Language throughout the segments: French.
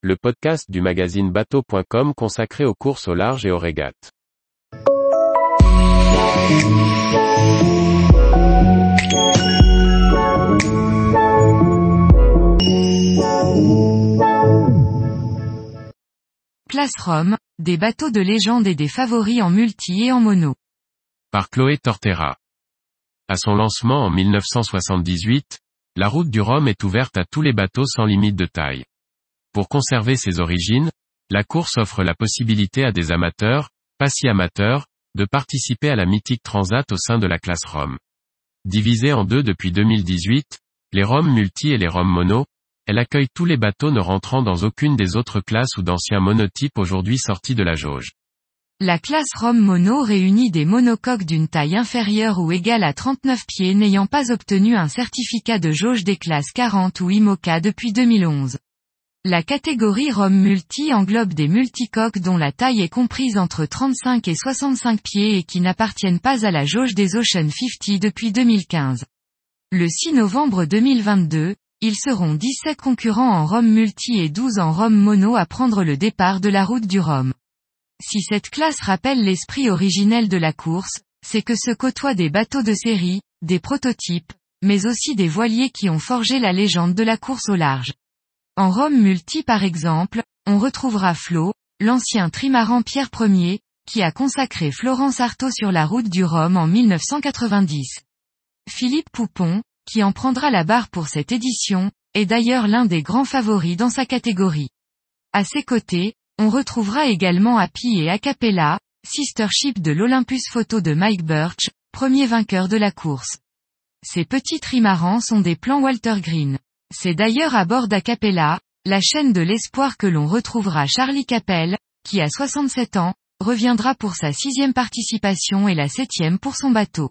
le podcast du magazine bateau.com consacré aux courses au large et aux régates. Place Rome, des bateaux de légende et des favoris en multi et en mono. Par Chloé Tortera. À son lancement en 1978, la route du Rhum est ouverte à tous les bateaux sans limite de taille. Pour conserver ses origines, la course offre la possibilité à des amateurs, pas si amateurs, de participer à la mythique transat au sein de la classe Rome. Divisée en deux depuis 2018, les Roms multi et les Roms mono, elle accueille tous les bateaux ne rentrant dans aucune des autres classes ou d'anciens monotypes aujourd'hui sortis de la jauge. La classe Rome mono réunit des monocoques d'une taille inférieure ou égale à 39 pieds n'ayant pas obtenu un certificat de jauge des classes 40 ou IMOCA depuis 2011. La catégorie Rome Multi englobe des multicoques dont la taille est comprise entre 35 et 65 pieds et qui n'appartiennent pas à la jauge des Ocean 50 depuis 2015. Le 6 novembre 2022, ils seront 17 concurrents en Rome Multi et 12 en Rome Mono à prendre le départ de la route du Rhum. Si cette classe rappelle l'esprit originel de la course, c'est que se côtoient des bateaux de série, des prototypes, mais aussi des voiliers qui ont forgé la légende de la course au large. En Rome multi par exemple, on retrouvera Flo, l'ancien trimaran Pierre Ier, qui a consacré Florence Artaud sur la route du Rhum en 1990. Philippe Poupon, qui en prendra la barre pour cette édition, est d'ailleurs l'un des grands favoris dans sa catégorie. À ses côtés, on retrouvera également Happy et Acapella, sister ship de l'Olympus Photo de Mike Birch, premier vainqueur de la course. Ces petits trimarans sont des plans Walter Green. C'est d'ailleurs à bord d'Acapella, la chaîne de l'espoir que l'on retrouvera Charlie Capel, qui a 67 ans, reviendra pour sa sixième participation et la septième pour son bateau.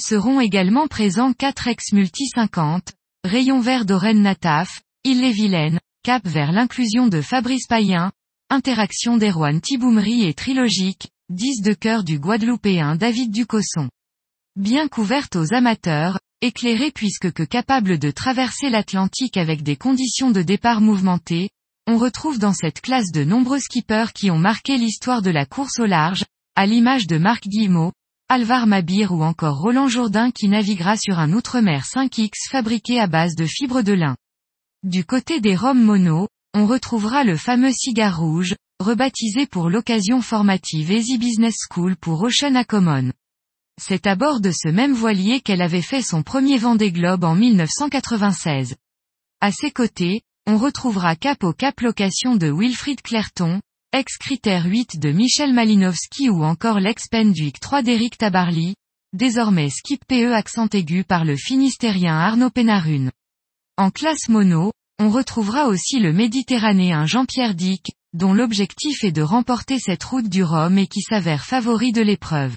Seront également présents 4 ex-multi 50, Rayon vert d'Oren Nataf, Ille-et-Vilaine, cap vers l'inclusion de Fabrice Payen, interaction d'Erwan Tiboumri et trilogique, 10 de cœur du Guadeloupéen David Ducosson. Bien couverte aux amateurs, éclairée puisque que capable de traverser l'Atlantique avec des conditions de départ mouvementées, on retrouve dans cette classe de nombreux skippers qui ont marqué l'histoire de la course au large, à l'image de Marc Guillemot, Alvar Mabir ou encore Roland Jourdain qui naviguera sur un Outre-mer 5X fabriqué à base de fibres de lin. Du côté des Roms mono, on retrouvera le fameux cigare rouge, rebaptisé pour l'occasion formative Easy Business School pour Ocean Acomon. C'est à bord de ce même voilier qu'elle avait fait son premier Vendée Globe en 1996. À ses côtés, on retrouvera Cap au Cap Location de Wilfried Clerton, ex-critère 8 de Michel Malinowski ou encore l'ex-Penduic 3 d'Éric Tabarly, désormais skip PE accent aigu par le finistérien Arnaud Pénarune. En classe mono, on retrouvera aussi le méditerranéen Jean-Pierre Dick, dont l'objectif est de remporter cette route du Rhum et qui s'avère favori de l'épreuve.